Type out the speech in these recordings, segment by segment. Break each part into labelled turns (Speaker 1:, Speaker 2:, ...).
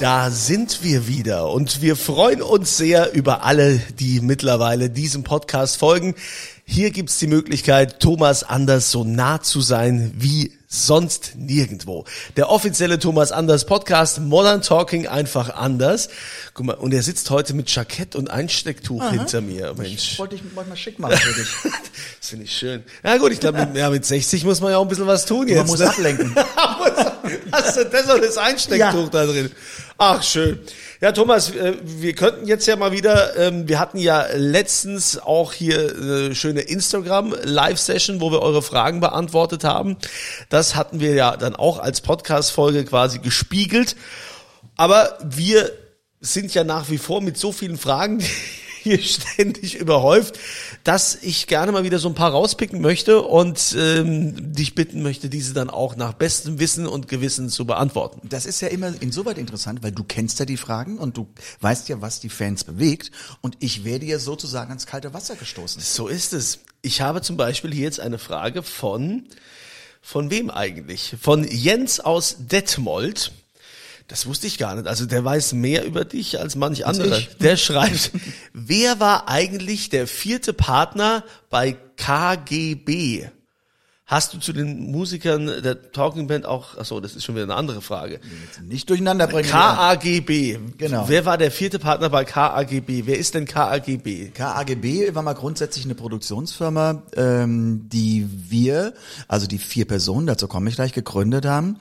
Speaker 1: Da sind wir wieder und wir freuen uns sehr über alle, die mittlerweile diesem Podcast folgen. Hier gibt's die Möglichkeit, Thomas Anders so nah zu sein wie sonst nirgendwo. Der offizielle Thomas Anders Podcast, Modern Talking einfach anders. Guck mal, und er sitzt heute mit Jackett und Einstecktuch hinter mir. Mensch.
Speaker 2: Ich wollte dich mal schick machen für dich.
Speaker 1: Das finde ich schön. Ja gut, ich glaube, mit, ja, mit 60 muss man ja auch ein bisschen was tun jetzt.
Speaker 2: Man muss
Speaker 1: ne?
Speaker 2: ablenken.
Speaker 1: Hast du das und das Einstecktuch
Speaker 2: Ja.
Speaker 1: da drin? Ach, schön. Ja, Thomas, äh, wir könnten jetzt ja mal wieder, ähm, wir hatten ja letztens auch hier eine schöne Instagram-Live-Session, wo wir eure Fragen beantwortet haben. Das hatten wir ja dann auch als Podcast-Folge quasi gespiegelt. Aber wir sind ja nach wie vor mit so vielen Fragen hier ständig überhäuft, dass ich gerne mal wieder so ein paar rauspicken möchte und ähm, dich bitten möchte, diese dann auch nach bestem Wissen und Gewissen zu beantworten.
Speaker 2: Das ist ja immer insoweit interessant, weil du kennst ja die Fragen und du weißt ja, was die Fans bewegt. Und ich werde ja sozusagen ans kalte Wasser gestoßen.
Speaker 1: So ist es. Ich habe zum Beispiel hier jetzt eine Frage von, von wem eigentlich? Von Jens aus Detmold. Das wusste ich gar nicht. Also der weiß mehr über dich als manch andere.
Speaker 2: ich.
Speaker 1: Der schreibt, wer war eigentlich der vierte Partner bei KGB? Hast du zu den Musikern der Talking Band auch, ach so, das ist schon wieder eine andere Frage.
Speaker 2: Nicht durcheinander bringen.
Speaker 1: KAGB.
Speaker 2: Genau.
Speaker 1: Wer war der vierte Partner bei KAGB? Wer ist denn KAGB?
Speaker 2: KAGB war mal grundsätzlich eine Produktionsfirma, ähm, die wir, also die vier Personen, dazu komme ich gleich, gegründet haben.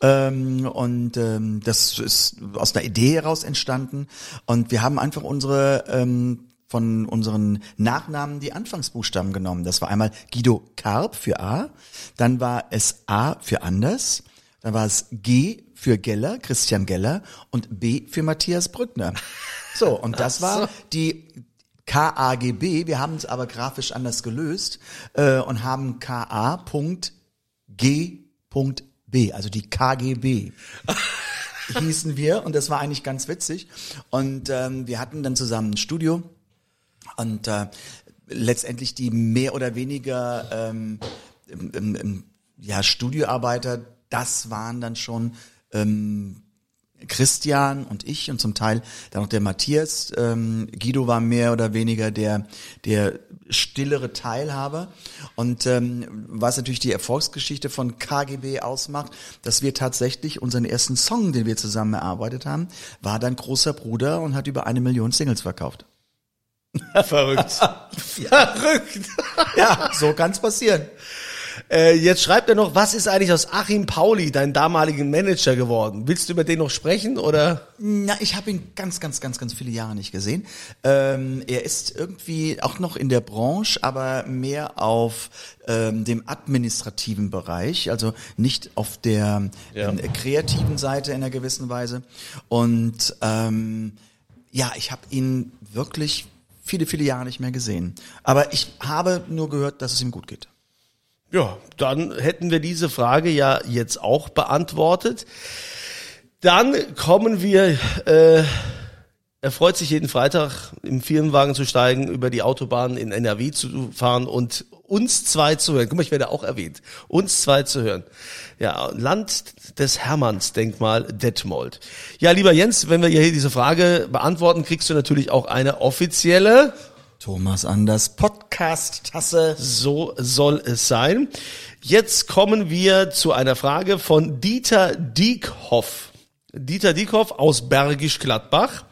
Speaker 2: Ähm, und ähm, das ist aus einer Idee heraus entstanden. Und wir haben einfach unsere ähm, von unseren Nachnamen die Anfangsbuchstaben genommen. Das war einmal Guido Karp für A, dann war es A für Anders, dann war es G für Geller, Christian Geller und B für Matthias Brückner. So, und das war die KAGB. Wir haben es aber grafisch anders gelöst äh, und haben KA.G.B, also die KGB hießen wir und das war eigentlich ganz witzig. Und ähm, wir hatten dann zusammen ein Studio und äh, letztendlich die mehr oder weniger ähm, im, im, ja, Studioarbeiter, das waren dann schon ähm, Christian und ich und zum Teil dann noch der Matthias. Ähm, Guido war mehr oder weniger der, der stillere Teilhaber. Und ähm, was natürlich die Erfolgsgeschichte von KGB ausmacht, dass wir tatsächlich unseren ersten Song, den wir zusammen erarbeitet haben, war dann Großer Bruder und hat über eine Million Singles verkauft.
Speaker 1: Verrückt. Verrückt.
Speaker 2: Ja, so kann's passieren.
Speaker 1: Äh, jetzt schreibt er noch, was ist eigentlich aus Achim Pauli, dein damaligen Manager geworden? Willst du über den noch sprechen oder?
Speaker 2: Na, ich habe ihn ganz, ganz, ganz, ganz viele Jahre nicht gesehen. Ähm, er ist irgendwie auch noch in der Branche, aber mehr auf ähm, dem administrativen Bereich, also nicht auf der
Speaker 1: Ja.
Speaker 2: ähm, kreativen Seite in einer gewissen Weise. Und ähm, ja, ich habe ihn wirklich viele, viele Jahre nicht mehr gesehen. Aber ich habe nur gehört, dass es ihm gut geht.
Speaker 1: Ja, dann hätten wir diese Frage ja jetzt auch beantwortet. Dann kommen wir, äh, er freut sich jeden Freitag im Firmenwagen zu steigen, über die Autobahn in NRW zu fahren und uns zwei zu hören. Guck mal, ich werde auch erwähnt. Uns zwei zu hören. Ja, Land des Hermanns-Denkmal Detmold. Ja, lieber Jens, wenn wir hier diese Frage beantworten, kriegst du natürlich auch eine offizielle
Speaker 2: Thomas Anders Podcast-Tasse.
Speaker 1: so soll es sein. Jetzt kommen wir zu einer Frage von Dieter Diekhoff. Dieter Diekoff aus Bergisch Gladbach.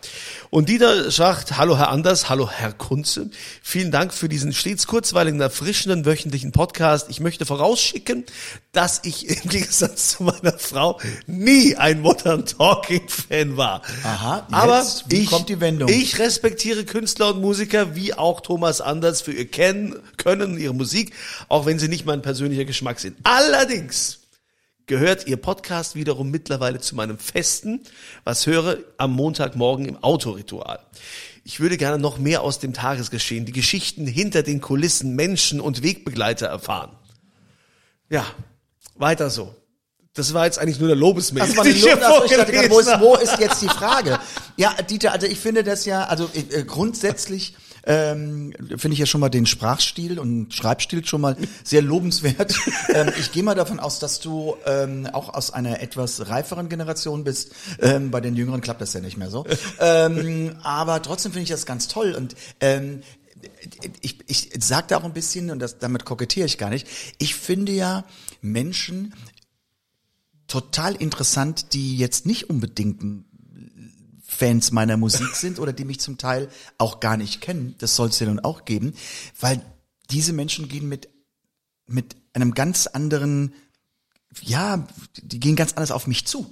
Speaker 1: Und Dieter sagt, hallo Herr Anders, hallo Herr Kunze. Vielen Dank für diesen stets kurzweiligen, erfrischenden wöchentlichen Podcast. Ich möchte vorausschicken, dass ich im Gegensatz zu meiner Frau nie ein Modern Talking Fan war.
Speaker 2: Aha,
Speaker 1: aber
Speaker 2: jetzt, wie
Speaker 1: ich,
Speaker 2: kommt die Wendung?
Speaker 1: ich respektiere Künstler und Musiker wie auch Thomas Anders für ihr Kennen, Können, ihre Musik, auch wenn sie nicht mein persönlicher Geschmack sind. Allerdings gehört Ihr Podcast wiederum mittlerweile zu meinem Festen, was höre am Montagmorgen im Autoritual. Ich würde gerne noch mehr aus dem Tagesgeschehen, die Geschichten hinter den Kulissen, Menschen und Wegbegleiter erfahren. Ja, weiter so. Das war jetzt eigentlich nur der Lobesmail.
Speaker 2: Das war
Speaker 1: die
Speaker 2: Lob, also ich dachte wo, ist, wo ist jetzt die Frage? Ja, Dieter, also ich finde das ja, also äh, grundsätzlich ähm, finde ich ja schon mal den Sprachstil und Schreibstil schon mal sehr lobenswert. ähm, ich gehe mal davon aus, dass du ähm, auch aus einer etwas reiferen Generation bist. Ähm, bei den Jüngeren klappt das ja nicht mehr so. ähm, aber trotzdem finde ich das ganz toll und ähm, ich, ich sage da auch ein bisschen, und das, damit kokettiere ich gar nicht, ich finde ja Menschen total interessant, die jetzt nicht unbedingt Fans meiner Musik sind oder die mich zum Teil auch gar nicht kennen. Das soll es ja nun auch geben, weil diese Menschen gehen mit mit einem ganz anderen, ja, die gehen ganz anders auf mich zu.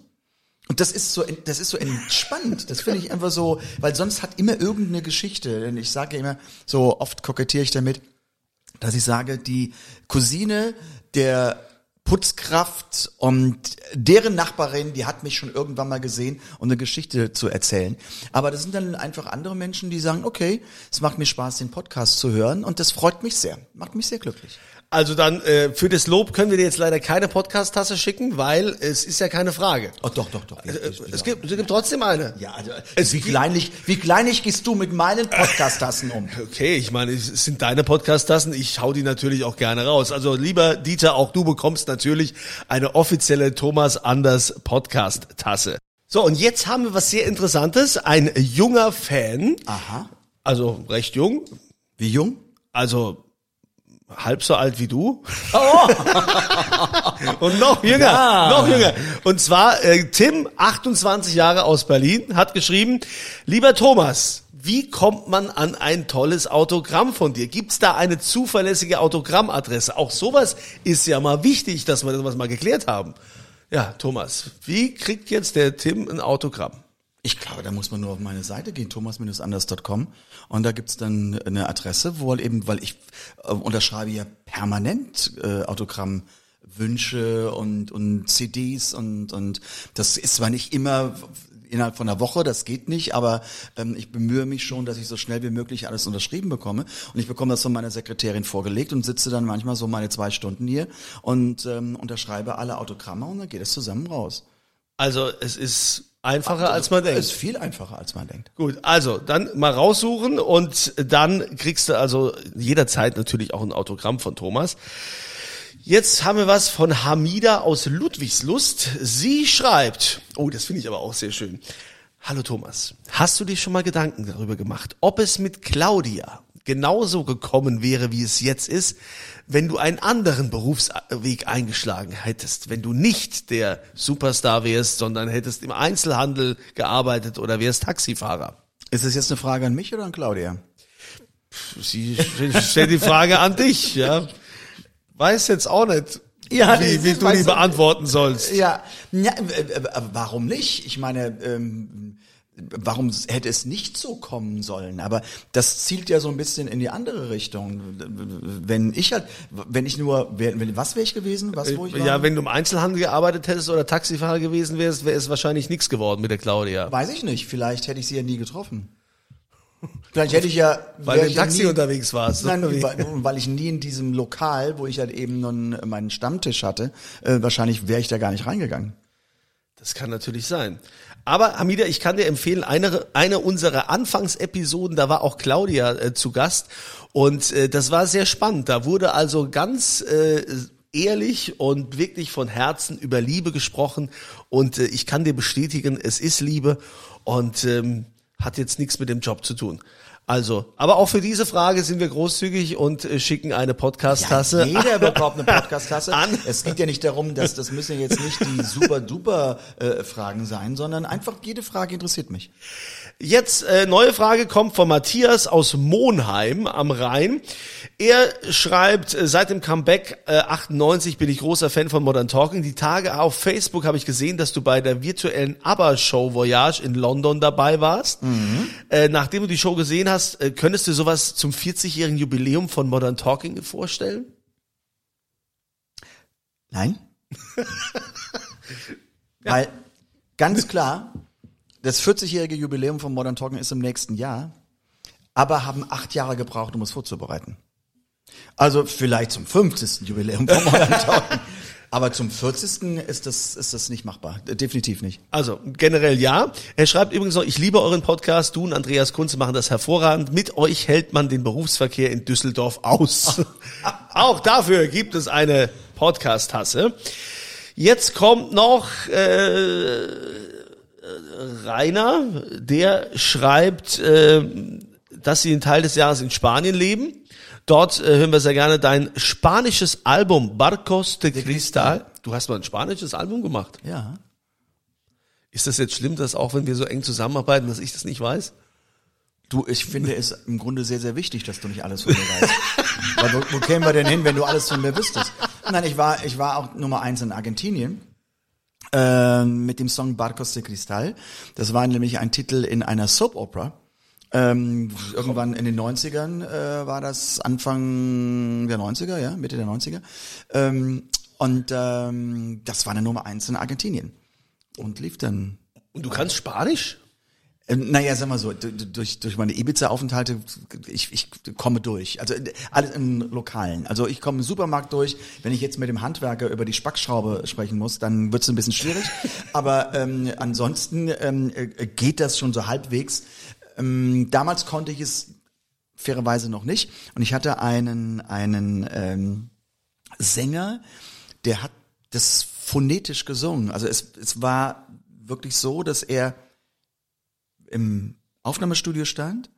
Speaker 2: Und das ist so, das ist so entspannt. Das finde ich einfach so, weil sonst hat immer irgendeine Geschichte. Denn ich sage immer, so oft kokettiere ich damit, dass ich sage, die Cousine der Putzkraft und deren Nachbarin, die hat mich schon irgendwann mal gesehen und eine Geschichte zu erzählen. Aber das sind dann einfach andere Menschen, die sagen, okay, es macht mir Spaß, den Podcast zu hören und das freut mich sehr, macht mich sehr glücklich.
Speaker 1: Also dann, äh, für das Lob können wir dir jetzt leider keine Podcast-Tasse schicken, weil es ist ja keine Frage.
Speaker 2: Oh, doch, doch, doch.
Speaker 1: Äh, Es gibt, es gibt trotzdem eine.
Speaker 2: ja, also,
Speaker 1: Es
Speaker 2: wie
Speaker 1: gibt-
Speaker 2: kleinlich, wie kleinlich gehst du mit meinen Podcast-Tassen um?
Speaker 1: Okay, ich meine, es sind deine Podcast-Tassen. Ich hau die natürlich auch gerne raus. Also lieber Dieter, auch du bekommst natürlich eine offizielle Thomas Anders Podcast-Tasse. So, und jetzt haben wir was sehr Interessantes. Ein junger Fan,
Speaker 2: Aha.
Speaker 1: also recht jung,
Speaker 2: Wie jung?
Speaker 1: also halb so alt wie du. Und noch jünger, noch jünger. Und zwar äh, Tim, 28 Jahre aus Berlin, hat geschrieben, lieber Thomas, wie kommt man an ein tolles Autogramm von dir? Gibt's da eine zuverlässige Autogrammadresse? Auch sowas ist ja mal wichtig, dass wir das mal geklärt haben. Ja, Thomas, wie kriegt jetzt der Tim ein Autogramm?
Speaker 2: Ich glaube, da muss man nur auf meine Seite gehen, thomas-anders.com und da gibt's dann eine Adresse, wo halt eben, weil ich äh, unterschreibe ja permanent äh, Autogrammwünsche und, und CDs und, und das ist zwar nicht immer innerhalb von einer Woche, das geht nicht, aber ähm, ich bemühe mich schon, dass ich so schnell wie möglich alles unterschrieben bekomme und ich bekomme das von meiner Sekretärin vorgelegt und sitze dann manchmal so meine zwei Stunden hier und ähm, unterschreibe alle Autogramme und dann geht es zusammen raus.
Speaker 1: Also es ist einfacher, als man denkt.
Speaker 2: Ist viel einfacher, als man denkt.
Speaker 1: Gut, also dann mal raussuchen und dann kriegst du also jederzeit natürlich auch ein Autogramm von Thomas. Jetzt haben wir was von Hamida aus Ludwigslust. Sie schreibt, oh, das finde ich aber auch sehr schön. Hallo Thomas, hast du dir schon mal Gedanken darüber gemacht, ob es mit Claudia genauso gekommen wäre, wie es jetzt ist, wenn du einen anderen Berufsweg eingeschlagen hättest, wenn du nicht der Superstar wärst, sondern hättest im Einzelhandel gearbeitet oder wärst Taxifahrer?
Speaker 2: Ist es jetzt eine Frage an mich oder an Claudia?
Speaker 1: Sie stellt die Frage an dich, ja. Weiß jetzt auch nicht,
Speaker 2: Ja,
Speaker 1: wie,
Speaker 2: das
Speaker 1: wie du die beantworten sollst.
Speaker 2: Ja, ja warum nicht? Ich meine, ähm, warum hätte es nicht so kommen sollen? Aber das zielt ja so ein bisschen in die andere Richtung. Wenn ich halt, wenn ich nur, wenn, was wäre ich gewesen? Was, wo ich war?
Speaker 1: Ja, wenn du im Einzelhandel gearbeitet hättest oder Taxifahrer gewesen wärst, wäre es wahrscheinlich nichts geworden mit der Claudia.
Speaker 2: Weiß ich nicht. Vielleicht hätte ich sie ja nie getroffen. Vielleicht hätte ich ja,
Speaker 1: Weil du im
Speaker 2: ich ja
Speaker 1: Taxi
Speaker 2: nie-
Speaker 1: unterwegs warst.
Speaker 2: Nein, weil, weil ich nie in diesem Lokal, wo ich halt eben nun meinen Stammtisch hatte, äh, wahrscheinlich wäre ich da gar nicht reingegangen.
Speaker 1: Das kann natürlich sein. Aber Hamida, ich kann dir empfehlen, eine, eine unserer Anfangsepisoden, da war auch Claudia äh, zu Gast und äh, das war sehr spannend. Da wurde also ganz äh, ehrlich und wirklich von Herzen über Liebe gesprochen und äh, ich kann dir bestätigen, es ist Liebe und ähm, hat jetzt nichts mit dem Job zu tun. Also, aber auch für diese Frage sind wir großzügig und äh, schicken eine Podcast-Tasse.
Speaker 2: Ja, jeder bekommt eine Podcast-Tasse.
Speaker 1: An.
Speaker 2: Es geht ja nicht darum, dass das müssen jetzt nicht die super duper äh, Fragen sein, sondern einfach jede Frage interessiert mich.
Speaker 1: Jetzt äh, neue Frage kommt von Matthias aus Monheim am Rhein. Er schreibt, äh, seit dem Comeback äh, 98 bin ich großer Fan von Modern Talking. Die Tage auf Facebook habe ich gesehen, dass du bei der virtuellen ABBA-Show Voyage in London dabei warst. Äh, nachdem du die Show gesehen hast, äh, könntest du sowas zum 40-jährigen Jubiläum von Modern Talking vorstellen?
Speaker 2: Nein? Weil ganz klar, das 40-jährige Jubiläum von Modern Talking ist im nächsten Jahr, aber haben acht Jahre gebraucht, um es vorzubereiten. Also vielleicht zum 50. Jubiläum von Modern Talking. Aber zum 40. ist das, ist das nicht machbar. Definitiv nicht.
Speaker 1: Also generell ja. Er schreibt übrigens noch, ich liebe euren Podcast. Du und Andreas Kunze machen das hervorragend. Mit euch hält man den Berufsverkehr in Düsseldorf aus. Auch dafür gibt es eine Podcast-Tasse. Jetzt kommt noch äh, Rainer, der schreibt, äh, dass sie einen Teil des Jahres in Spanien leben. Dort äh, hören wir sehr gerne dein spanisches Album Barcos de Cristal. Du hast mal ein spanisches Album gemacht.
Speaker 2: Ja.
Speaker 1: Ist das jetzt schlimm, dass auch wenn wir so eng zusammenarbeiten, dass ich das nicht weiß?
Speaker 2: Du, ich finde es im Grunde sehr, sehr wichtig, dass du nicht alles von mir weißt. Weil wo, wo kämen wir denn hin, wenn du alles von mir wüsstest? Nein, ich war, ich war auch Nummer eins in Argentinien ähm, mit dem Song Barcos de Cristal. Das war nämlich ein Titel in einer Soap Opera. Ähm, irgendwann in den 90ern äh, war das Anfang der 90er, ja, Mitte der 90er. Ähm, und ähm, das war eine Nummer eins in Argentinien. Und lief dann
Speaker 1: Und du kannst Spanisch?
Speaker 2: ähm, Naja, sag mal so, durch, durch meine Ibiza-Aufenthalte, ich, ich komme durch. Also äh, alles im Lokalen. Also ich komme im Supermarkt durch. Wenn ich jetzt mit dem Handwerker über die Spackschraube sprechen muss, dann wird es ein bisschen schwierig. Aber ähm, ansonsten ähm, äh, geht das schon so halbwegs. Ähm, damals konnte ich es fairerweise noch nicht. Und ich hatte einen, einen ähm, Sänger, der hat das phonetisch gesungen. Also es, es war wirklich so, dass er im Aufnahmestudio stand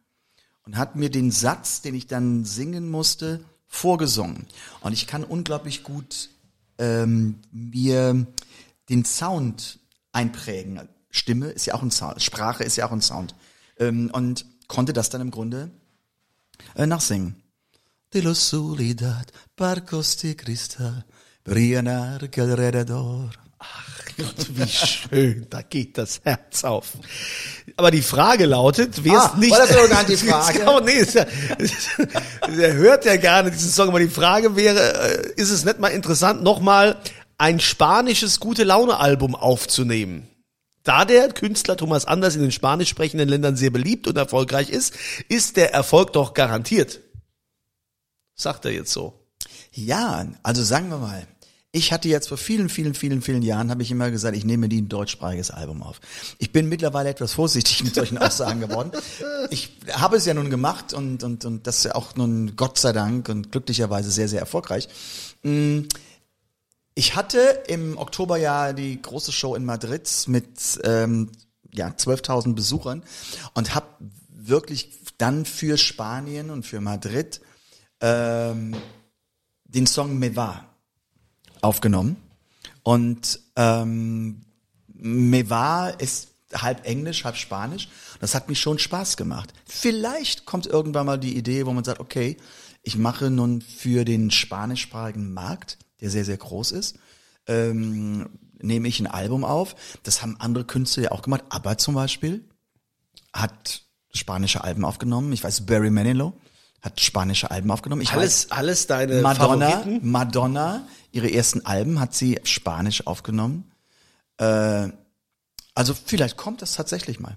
Speaker 2: und hat mir den Satz, den ich dann singen musste, vorgesungen. Und ich kann unglaublich gut ähm, mir den Sound einprägen. Stimme ist ja auch ein Sound, Sprache ist ja auch ein Sound. Ähm, und konnte das dann im Grunde äh, nachsingen. De la soledad, barcos de cristal, brillan alrededor.
Speaker 1: Gott, wie schön, da geht das Herz auf. Aber die Frage lautet, wer
Speaker 2: Ah,
Speaker 1: ist nicht...
Speaker 2: war das irgendwann die Frage?
Speaker 1: Nee, ist ja, der hört ja gerne diesen Song, aber die Frage wäre, äh, ist es nicht mal interessant, nochmal ein spanisches Gute-Laune-Album aufzunehmen? Da der Künstler Thomas Anders in den spanisch sprechenden Ländern sehr beliebt und erfolgreich ist, ist der Erfolg doch garantiert. Sagt er jetzt so.
Speaker 2: Ja, also sagen wir mal, ich hatte jetzt vor vielen, vielen, vielen, vielen Jahren, habe ich immer gesagt, ich nehme nie ein deutschsprachiges Album auf. Ich bin mittlerweile etwas vorsichtig mit solchen Aussagen geworden. Ich habe es ja nun gemacht und, und, und das ist ja auch nun Gott sei Dank und glücklicherweise sehr, sehr erfolgreich. Mm, Ich hatte im Oktober ja die große Show in Madrid mit ähm, ja, 12.000 Besuchern und habe wirklich dann für Spanien und für Madrid ähm, den Song Me Va aufgenommen. Und ähm, Me Va ist halb Englisch, halb Spanisch. Das hat mich schon Spaß gemacht. Vielleicht kommt irgendwann mal die Idee, wo man sagt, okay, ich mache nun für den spanischsprachigen Markt, der sehr, sehr groß ist, ähm, nehme ich ein Album auf. Das haben andere Künstler ja auch gemacht. ABBA zum Beispiel hat spanische Alben aufgenommen. Ich weiß, Barry Manilow hat spanische Alben aufgenommen. Ich weiß,
Speaker 1: Alles, alles deine
Speaker 2: Madonna,
Speaker 1: Favoriten?
Speaker 2: Madonna, ihre ersten Alben hat sie Spanisch aufgenommen. Äh, also vielleicht kommt das tatsächlich mal.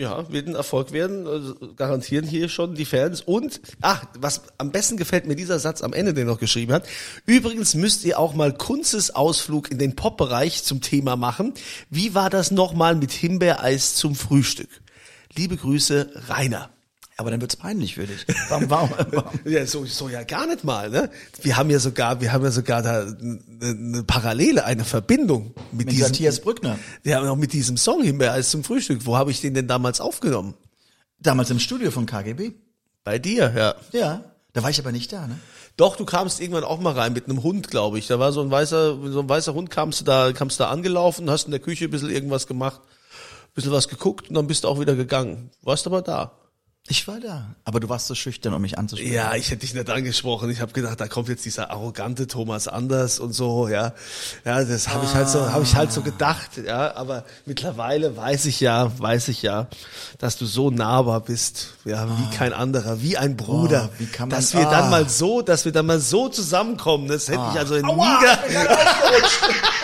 Speaker 1: Ja, wird ein Erfolg werden, also garantieren hier schon die Fans. Und, ach, was am besten gefällt mir dieser Satz am Ende, den er noch geschrieben hat. Übrigens müsst ihr auch mal Kunstes Ausflug in den Pop-Bereich zum Thema machen. Wie war das nochmal mit Himbeereis zum Frühstück? Liebe Grüße, Rainer.
Speaker 2: Aber dann wird's peinlich für dich. Warum, warum, warum?
Speaker 1: Ja, so, so ja gar nicht mal, ne? Wir haben ja sogar, wir haben ja sogar da eine, eine Parallele, eine Verbindung mit,
Speaker 2: Mit
Speaker 1: diesem,
Speaker 2: Matthias Brückner.
Speaker 1: Wir haben auch mit diesem Song Himbeereis zum Frühstück. Wo habe ich den denn damals aufgenommen?
Speaker 2: Damals im Studio von KGB.
Speaker 1: Bei dir, ja.
Speaker 2: Ja. Da war ich aber nicht da, ne?
Speaker 1: Doch, du kamst irgendwann auch mal rein mit einem Hund, glaube ich. Da war so ein weißer, so ein weißer Hund, kamst du da, kamst du da angelaufen, hast in der Küche ein bisschen irgendwas gemacht, ein bisschen was geguckt und dann bist du auch wieder gegangen. Warst aber da.
Speaker 2: Ich war da. Aber du warst so schüchtern, um mich anzusprechen.
Speaker 1: Ja, ich hätte dich nicht angesprochen. Ich habe gedacht, da kommt jetzt dieser arrogante Thomas Anders und so, ja. Ja, das habe ich halt so, habe ich halt so gedacht, ja. Aber mittlerweile weiß ich ja, weiß ich ja, dass du so nahbar bist, ja, wie kein anderer, wie ein Bruder.
Speaker 2: Oh, wie kann man-
Speaker 1: dass wir dann
Speaker 2: ah.
Speaker 1: mal so, dass wir dann mal so zusammenkommen, das hätte ich also nie ge-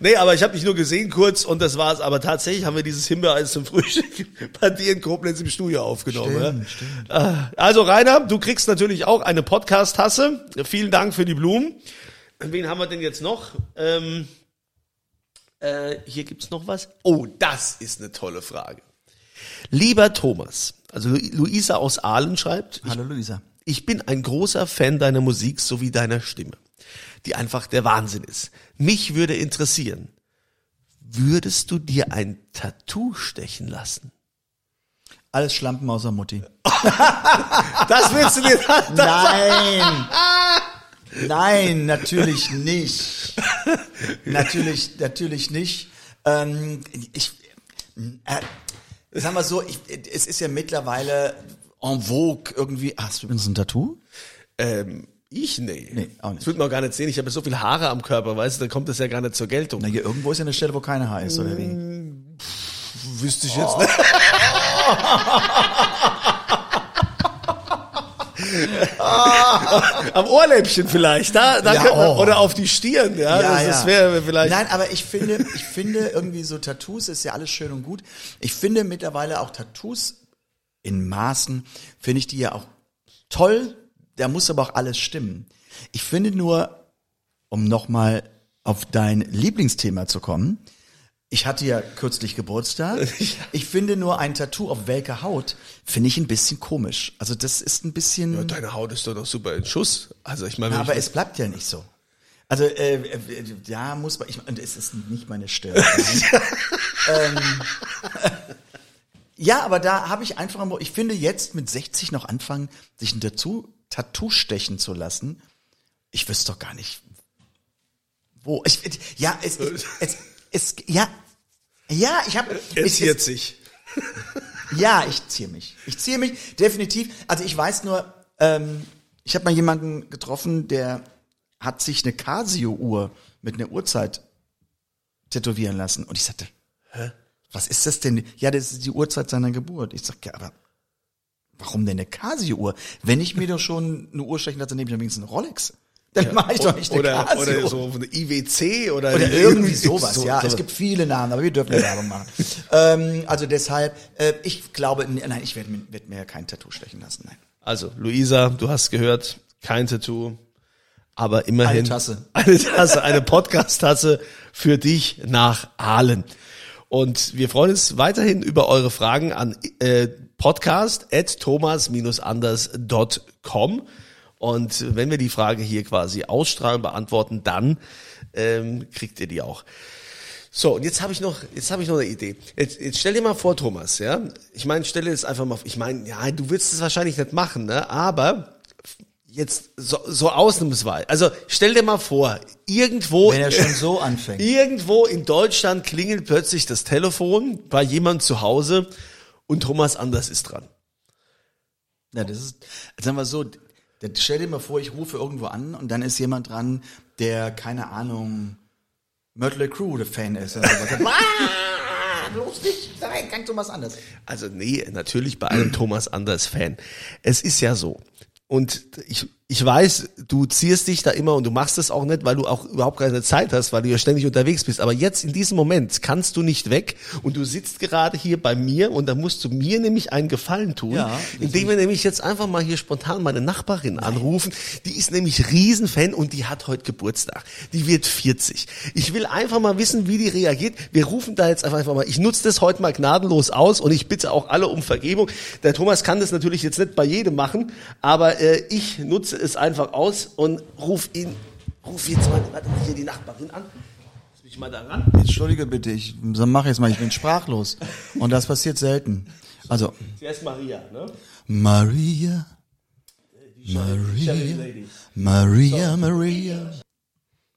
Speaker 1: Nee, aber ich habe dich nur gesehen kurz und das war's. Aber tatsächlich haben wir dieses Himbeereis zum Frühstück bei dir in Koblenz im Studio aufgenommen.
Speaker 2: Stimmt,
Speaker 1: ja? Also Rainer, du kriegst natürlich auch eine Podcast-Tasse. Vielen Dank für die Blumen. Wen haben wir denn jetzt noch? Ähm, äh, hier gibt's noch was. Oh, das ist eine tolle Frage. Lieber Thomas, also Lu- Luisa aus Aalen schreibt,
Speaker 2: Hallo Luisa.
Speaker 1: ich bin ein großer Fan deiner Musik sowie deiner Stimme, die einfach der Wahnsinn ist. Mich würde interessieren, würdest du dir ein Tattoo stechen lassen?
Speaker 2: Alles Schlampen außer Mutti.
Speaker 1: Das willst du dir
Speaker 2: Nein! Nein, natürlich nicht. Natürlich, natürlich nicht. Ähm, ich, äh, sagen wir so, ich, es ist ja mittlerweile en vogue irgendwie. Hast du übrigens ein Tattoo?
Speaker 1: Ähm, ich? Nee.
Speaker 2: Nee, auch nicht.
Speaker 1: Das wird man auch gar nicht sehen. Ich habe so viele Haare am Körper, weißt du, dann kommt das ja gar nicht zur Geltung.
Speaker 2: Na, hier irgendwo ist ja eine Stelle, wo keine Haar ist, oder wie?
Speaker 1: Wüsste ich jetzt nicht. Am Ohrläppchen vielleicht, da, da
Speaker 2: Ja,
Speaker 1: könnte man,
Speaker 2: oh.
Speaker 1: oder auf die Stirn, ja, das, das wäre vielleicht.
Speaker 2: Nein, aber ich finde, ich finde irgendwie so Tattoos ist ja alles schön und gut. Ich finde mittlerweile auch Tattoos in Maßen, finde ich die ja auch toll. Da muss aber auch alles stimmen. Ich finde nur, um nochmal auf dein Lieblingsthema zu kommen, ich hatte ja kürzlich Geburtstag. Ich finde nur ein Tattoo auf welker Haut finde ich ein bisschen komisch. Also das ist ein bisschen.
Speaker 1: Ja, deine Haut ist doch noch super in Schuss. Also ich meine,
Speaker 2: aber
Speaker 1: ich,
Speaker 2: es bleibt ja nicht so. Also äh, äh, ja, muss man. Ich, und es ist nicht meine Stirn. ähm, ja, aber da habe ich einfach. mal- Ich finde jetzt mit 60 noch anfangen, sich ein Tattoo, Tattoo stechen zu lassen. Ich wüsste doch gar nicht, wo. Ich, ja, es, es, es, es ja, ja, ich habe.
Speaker 1: er ziert sich.
Speaker 2: Ja, ich ziehe mich. Ich ziehe mich definitiv. Also ich weiß nur, ähm, ich habe mal jemanden getroffen, der hat sich eine Casio-Uhr mit einer Uhrzeit tätowieren lassen. Und ich sagte, hä? Was ist das denn? Ja, das ist die Uhrzeit seiner Geburt. Ich sag, ja, aber warum denn eine Casio-Uhr? Wenn ich mir doch schon eine Uhr stechen lasse, dann nehme ich doch wenigstens eine Rolex. Dann mache ich doch nicht eine
Speaker 1: oder,
Speaker 2: Casio.
Speaker 1: oder so eine IWC oder,
Speaker 2: Oder irgendwie sowas,
Speaker 1: so-
Speaker 2: ja.
Speaker 1: so-
Speaker 2: Es gibt viele Namen, aber wir dürfen ja Werbung machen. ähm, also deshalb, äh, ich glaube, nein, ich werde mir, werd mir kein Tattoo stechen lassen, nein.
Speaker 1: Also, Luisa, du hast gehört, kein Tattoo, aber immerhin
Speaker 2: Eine Tasse.
Speaker 1: eine Tasse, eine Podcast-Tasse für dich nach Aalen. Und wir freuen uns weiterhin über eure Fragen an äh, podcast at thomas-anders.com. Und wenn wir die Frage hier quasi ausstrahlen, beantworten, dann ähm, kriegt ihr die auch. So, und jetzt habe ich noch, jetzt habe ich noch eine Idee. Jetzt, jetzt stell dir mal vor, Thomas, ja. Ich meine, dir jetzt einfach mal, ich meine, ja, du willst es wahrscheinlich nicht machen, ne? Aber jetzt so, so ausnahmsweise, also stell dir mal vor, irgendwo,
Speaker 2: Wenn er schon so anfängt.
Speaker 1: irgendwo in Deutschland klingelt plötzlich das Telefon bei jemand zu Hause und Thomas Anders ist dran.
Speaker 2: Ja, das ist, sagen wir so, stell dir mal vor, ich rufe irgendwo an und dann ist jemand dran, der, keine Ahnung, Mötley Crew der Fan ist. Oder sowas. ah, nicht, nein, kein Thomas Anders.
Speaker 1: Also nee, natürlich bei einem Thomas Anders Fan. Es ist ja so. Und ich, ich weiß, du ziehst dich da immer und du machst es auch nicht, weil du auch überhaupt keine Zeit hast, weil du ja ständig unterwegs bist. Aber jetzt in diesem Moment kannst du nicht weg und du sitzt gerade hier bei mir und da musst du mir nämlich einen Gefallen tun,
Speaker 2: Ja,
Speaker 1: indem wir nämlich jetzt einfach mal hier spontan meine Nachbarin anrufen. Die ist nämlich Riesenfan und die hat heute Geburtstag. Die wird 40. Ich will einfach mal wissen, wie die reagiert. Wir rufen da jetzt einfach mal, ich nutze das heute mal gnadenlos aus und ich bitte auch alle um Vergebung. Der Thomas kann das natürlich jetzt nicht bei jedem machen, aber äh, ich nutze es einfach aus und ruf ihn, ruf jetzt mal, warte mal hier die Nachbarin an. Lass mich mal da ran.
Speaker 2: Entschuldige bitte, ich mach jetzt mal, ich bin sprachlos. Und das passiert selten. Also,
Speaker 1: Zuerst Maria, ne?
Speaker 2: Maria, Maria, Maria, Maria.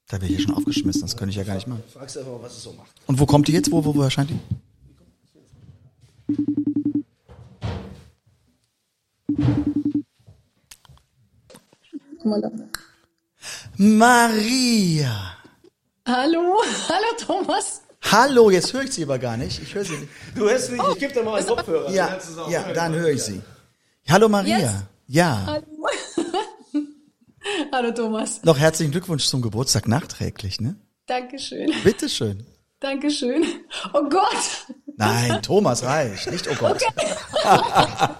Speaker 2: Da wäre ich ja schon aufgeschmissen, das könnte ich ja gar nicht machen.
Speaker 1: Fragst einfach mal, was es so macht.
Speaker 2: Und wo kommt die jetzt? Wo, wo, wo erscheint die? Maria.
Speaker 3: Hallo, hallo Thomas.
Speaker 2: Hallo, jetzt höre ich sie aber gar nicht. Ich höre sie nicht.
Speaker 1: Du hörst mich, ich gebe dir mal einen Kopfhörer. dann
Speaker 2: Ja,
Speaker 1: auch
Speaker 2: ja,
Speaker 1: hören.
Speaker 2: dann höre ich sie. Hallo Maria.
Speaker 3: Jetzt?
Speaker 2: Ja.
Speaker 3: Hallo. hallo Thomas.
Speaker 2: Noch herzlichen Glückwunsch zum Geburtstag nachträglich, ne?
Speaker 3: Dankeschön.
Speaker 2: Bitteschön.
Speaker 3: Dankeschön. Oh Gott.
Speaker 2: Nein, Thomas reicht, nicht oh Gott.
Speaker 3: Oh, ich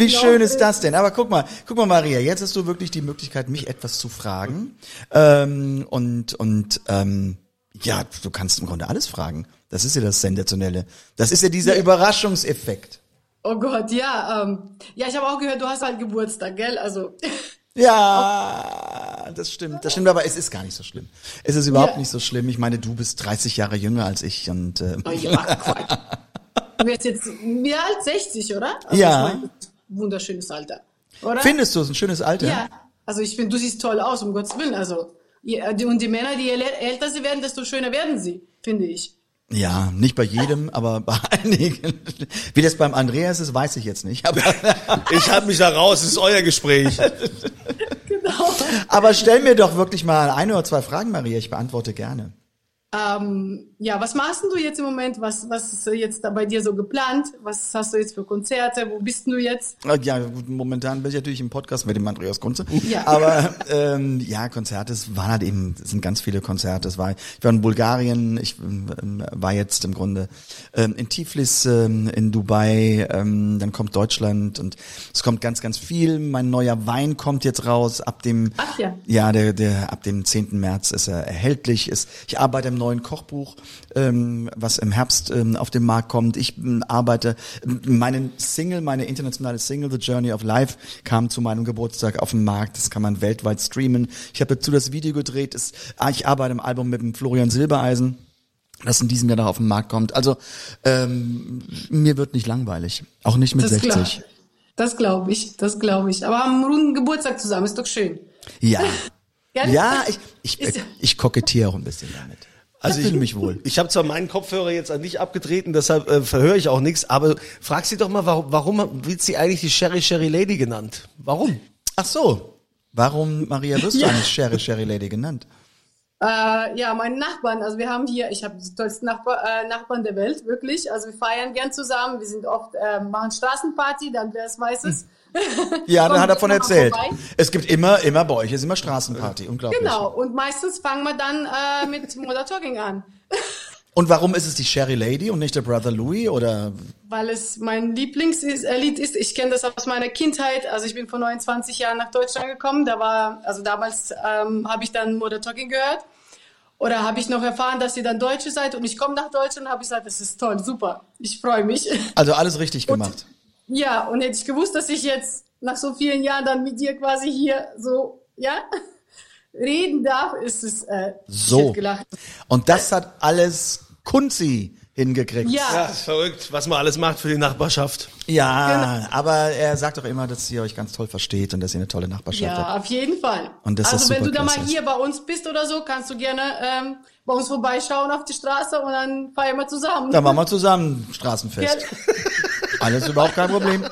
Speaker 2: Wie
Speaker 3: glaub,
Speaker 2: schön ist das denn? Aber guck mal, guck mal, Maria, jetzt hast du wirklich die Möglichkeit, mich etwas zu fragen. Ähm, und und ähm, ja, du kannst im Grunde alles fragen. Das ist ja das Sensationelle. Das ist ja dieser Überraschungseffekt.
Speaker 3: Oh Gott, ja. Ähm, ja, ich habe auch gehört, du hast halt Geburtstag, gell? Also,
Speaker 2: Ja, das stimmt. Das stimmt, aber es ist gar nicht so schlimm. Es ist überhaupt
Speaker 3: Ja.
Speaker 2: nicht so schlimm. Ich meine, du bist 30 Jahre jünger als ich und äh,
Speaker 3: oh, ja, Quatsch. Du wirst jetzt mehr als 60, oder? Also,
Speaker 2: Ja.
Speaker 3: ich mein, wunderschönes Alter. Oder?
Speaker 2: findest du es ein schönes Alter?
Speaker 3: Ja. Also, ich finde, du siehst toll aus, um Gottes Willen. Also, die- und die Männer, die älter sie werden, desto schöner werden sie, finde ich.
Speaker 2: Ja, nicht bei jedem, aber bei einigen. Wie das beim Andreas ist, weiß ich jetzt nicht. Aber,
Speaker 1: Ich halte mich da raus, es ist euer Gespräch.
Speaker 3: Genau.
Speaker 2: aber stell mir doch wirklich mal eine oder zwei Fragen, Maria. Ich beantworte gerne.
Speaker 3: Ähm, ja, was machst du jetzt im Moment? Was, was ist jetzt da bei dir so geplant? Was hast du jetzt für Konzerte? Wo bist du jetzt?
Speaker 2: Ja, gut, momentan bin ich natürlich im Podcast mit dem Andreas Kunze.
Speaker 3: Ja.
Speaker 2: Aber ähm, ja, Konzerte, es waren halt eben, es sind ganz viele Konzerte. Es war, ich war in Bulgarien, ich ähm, war jetzt im Grunde ähm, in Tiflis, ähm, in Dubai, ähm, dann kommt Deutschland und es kommt ganz, ganz viel. Mein neuer Wein kommt jetzt raus ab dem
Speaker 3: Ach ja.
Speaker 2: ja, der, der ab dem 10. März ist er erhältlich. Ist, ich arbeite im neuen Kochbuch, ähm, was im Herbst ähm, auf den Markt kommt. Ich ähm, arbeite, ähm, meine Single, meine internationale Single, The Journey of Life, kam zu meinem Geburtstag auf den Markt. Das kann man weltweit streamen. Ich habe dazu das Video gedreht. Das, ah, ich arbeite im Album mit dem Florian Silbereisen das in diesem Jahr noch auf den Markt kommt. Also ähm, mir wird nicht langweilig, auch nicht mit
Speaker 3: Das
Speaker 2: 60.
Speaker 3: glaub- Das glaube ich, das glaube ich. Aber haben einen runden Geburtstag zusammen, ist doch schön.
Speaker 2: Ja,
Speaker 3: Gell?
Speaker 2: ja, ich ich,
Speaker 3: Ist-
Speaker 2: ich kokettiere auch ein bisschen damit. Also ich fühle mich wohl.
Speaker 1: Ich habe zwar meinen Kopfhörer jetzt an dich abgetreten, deshalb äh, verhöre ich auch nichts, aber frag sie doch mal, warum, warum wird sie eigentlich die Sherry Sherry Lady genannt? Warum?
Speaker 2: Ach so. Warum, Maria, wirst du
Speaker 3: Ja.
Speaker 2: eigentlich Sherry Sherry Lady genannt?
Speaker 3: Äh, ja, meine Nachbarn, also wir haben hier, ich habe die tollsten Nachbar, äh, Nachbarn der Welt, wirklich. Also wir feiern gern zusammen, wir sind oft, äh, machen Straßenparty, Andreas weiß es.
Speaker 2: Ja, da hat er von erzählt.
Speaker 3: vorbei.
Speaker 2: Es gibt immer, immer bei euch ist immer Straßenparty. Unglaublich.
Speaker 3: Genau, und meistens fangen wir dann äh, mit Modern Talking an.
Speaker 2: Und warum ist es die Sherry Lady und nicht der Brother Louis oder?
Speaker 3: weil es mein Lieblingslied ist. Ich kenne das aus meiner Kindheit. Also ich bin vor 29 Jahren nach Deutschland gekommen. Da war, also damals ähm, habe ich dann Modern Talking gehört. Oder habe ich noch erfahren, dass ihr dann Deutsche seid und ich komme nach Deutschland und habe ich gesagt, das ist toll, super, ich freue mich.
Speaker 2: Also alles richtig gemacht.
Speaker 3: Ja, und hätte ich gewusst, dass ich jetzt nach so vielen Jahren dann mit dir quasi hier so, ja, reden darf, ist es, äh, ich
Speaker 2: So.
Speaker 3: hätte gelacht.
Speaker 2: Und das hat alles Kunzi hingekriegt.
Speaker 3: Ja.
Speaker 1: Ja, ist verrückt, was man alles macht für die Nachbarschaft.
Speaker 2: Ja, aber er sagt doch immer, dass ihr euch ganz toll versteht und dass ihr eine tolle Nachbarschaft
Speaker 3: Ja,
Speaker 2: habt.
Speaker 3: auf jeden Fall.
Speaker 2: Und das
Speaker 3: also
Speaker 2: ist
Speaker 3: wenn du da mal hier bei uns bist oder so, kannst du gerne ähm, bei uns vorbeischauen auf die Straße und dann feiern wir zusammen.
Speaker 2: Dann machen wir zusammen Straßenfest.
Speaker 3: Ja,
Speaker 2: Alles überhaupt kein Problem.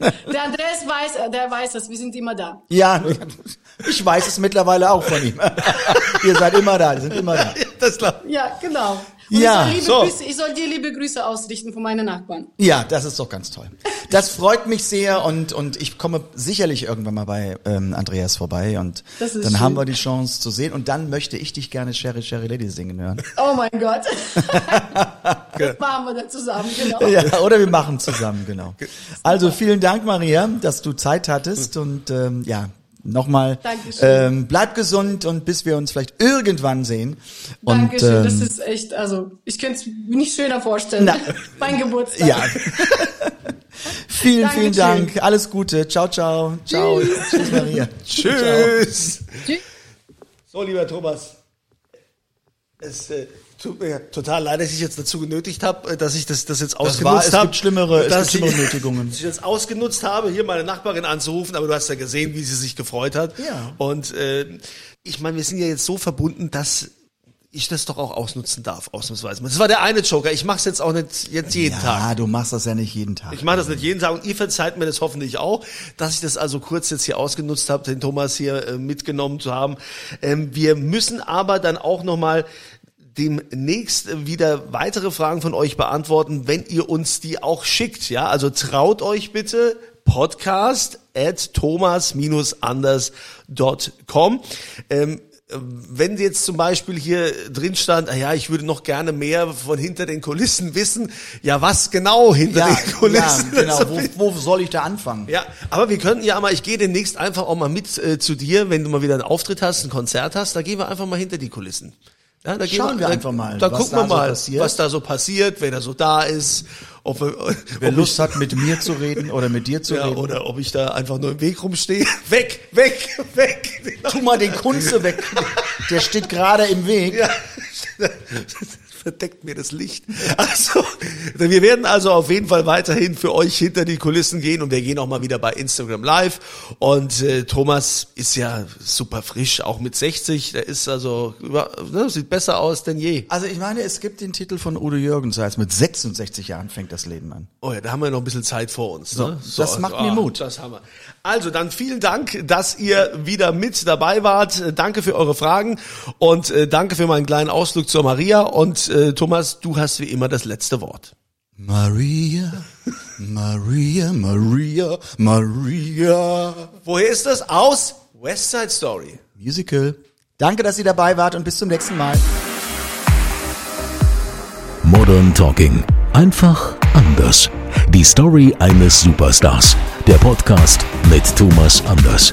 Speaker 3: der Andreas weiß, äh, der weiß das, wir sind immer da.
Speaker 2: Ja, ich weiß es mittlerweile auch von ihm. ihr seid immer da, ihr sind immer da.
Speaker 1: Das klar.
Speaker 3: Ja, genau.
Speaker 2: Ja,
Speaker 3: ich, soll liebe
Speaker 1: so.
Speaker 3: Grüße, ich soll dir liebe Grüße ausrichten von meinen Nachbarn.
Speaker 2: Ja, das ist doch ganz toll. Das freut mich sehr und, und ich komme sicherlich irgendwann mal bei ähm, Andreas vorbei und dann
Speaker 3: schön.
Speaker 2: haben wir die Chance zu sehen und dann möchte ich dich gerne Sherry Sherry Lady singen hören.
Speaker 3: Oh mein Gott. das machen wir dann zusammen, genau.
Speaker 2: Ja, oder wir machen zusammen, genau. Also vielen Dank, Maria, dass du Zeit hattest und ähm, ja, nochmal ähm, bleib gesund und bis wir uns vielleicht irgendwann sehen. Und,
Speaker 3: Dankeschön, das
Speaker 2: ähm,
Speaker 3: ist echt, also ich könnte es mir nicht schöner vorstellen.
Speaker 2: Na.
Speaker 3: mein Geburtstag.
Speaker 2: Ja. vielen, vielen
Speaker 3: Dankeschön.
Speaker 2: Dank. Alles Gute. Ciao, ciao. Ciao. Tschüss, Maria.
Speaker 1: Tschüss.
Speaker 3: Tschüss.
Speaker 1: So, lieber Thomas. Es äh, tut mir total leid, dass ich jetzt dazu genötigt habe, äh, dass ich das, das jetzt ausgenutzt
Speaker 2: war, es
Speaker 1: habe.
Speaker 2: gibt schlimmere, es gibt schlimmere
Speaker 1: ich-
Speaker 2: Nötigungen.
Speaker 1: dass ich jetzt ausgenutzt habe, hier meine Nachbarin anzurufen, aber du hast ja gesehen, wie sie sich gefreut hat.
Speaker 2: Ja.
Speaker 1: Und äh, ich meine, wir sind ja jetzt so verbunden, dass ich das doch auch ausnutzen darf, ausnahmsweise. Das war der eine Joker. Ich mache es jetzt auch nicht jetzt jeden
Speaker 2: Ja,
Speaker 1: Tag.
Speaker 2: du machst das ja nicht jeden Tag.
Speaker 1: Ich mache das nicht jeden Tag und ihr verzeiht mir das hoffentlich auch, dass ich das also kurz jetzt hier ausgenutzt habe, den Thomas hier äh, mitgenommen zu haben. Ähm, wir müssen aber dann auch nochmal demnächst wieder weitere Fragen von euch beantworten, wenn ihr uns die auch schickt. Ja, also traut euch bitte podcast at thomas-anders.com. Ähm, wenn jetzt zum Beispiel hier drin stand, ah ja, ich würde noch gerne mehr von hinter den Kulissen wissen, ja, was genau hinter
Speaker 2: ja,
Speaker 1: den
Speaker 2: ja,
Speaker 1: Kulissen?
Speaker 2: genau.
Speaker 1: Also,
Speaker 2: Wo, wo soll ich da anfangen?
Speaker 1: ja, aber wir könnten ja mal, ich gehe demnächst einfach auch mal mit äh, zu dir, wenn du mal wieder einen Auftritt hast, ein Konzert hast, da gehen wir einfach mal hinter die Kulissen. Ja, da
Speaker 2: Schauen wir
Speaker 1: da,
Speaker 2: einfach mal,
Speaker 1: Da
Speaker 2: was
Speaker 1: gucken
Speaker 2: da
Speaker 1: wir
Speaker 2: so
Speaker 1: mal,
Speaker 2: passiert.
Speaker 1: was da so passiert, wer da so da ist, ob, wir,
Speaker 2: Wer
Speaker 1: ob
Speaker 2: Lust
Speaker 1: ich,
Speaker 2: hat, mit mir zu reden oder mit dir zu
Speaker 1: ja,
Speaker 2: reden.
Speaker 1: oder ob ich da einfach nur im Weg rumstehe. Weg, weg, weg.
Speaker 2: Tu mal den Kunze weg. Der steht gerade im Weg.
Speaker 1: Ja, verdeckt mir das Licht. Also, wir werden also auf jeden Fall weiterhin für euch hinter die Kulissen gehen und wir gehen auch mal wieder bei Instagram Live. Und äh, Thomas ist ja super frisch, auch mit 60. Der ist also, ne, sieht besser aus denn je.
Speaker 2: Also ich meine, es gibt den Titel von Udo Jürgens, als mit 66 Jahren fängt das Leben an.
Speaker 1: Oh ja, da haben wir noch ein bisschen Zeit vor uns. Ne?
Speaker 2: das macht mir Mut.
Speaker 1: Das haben wir. Also dann vielen Dank, dass ihr wieder mit dabei wart. Äh, Danke für eure Fragen und äh, danke für meinen kleinen Ausflug zur Maria. Und äh, Thomas, du hast wie immer das letzte Wort.
Speaker 2: Maria, Maria, Maria, Maria.
Speaker 1: Woher ist das? Aus West Side Story.
Speaker 2: Musical. Danke, dass ihr dabei wart und bis zum nächsten Mal.
Speaker 4: Modern Talking. Einfach anders. Die Story eines Superstars. Der Podcast mit Thomas Anders.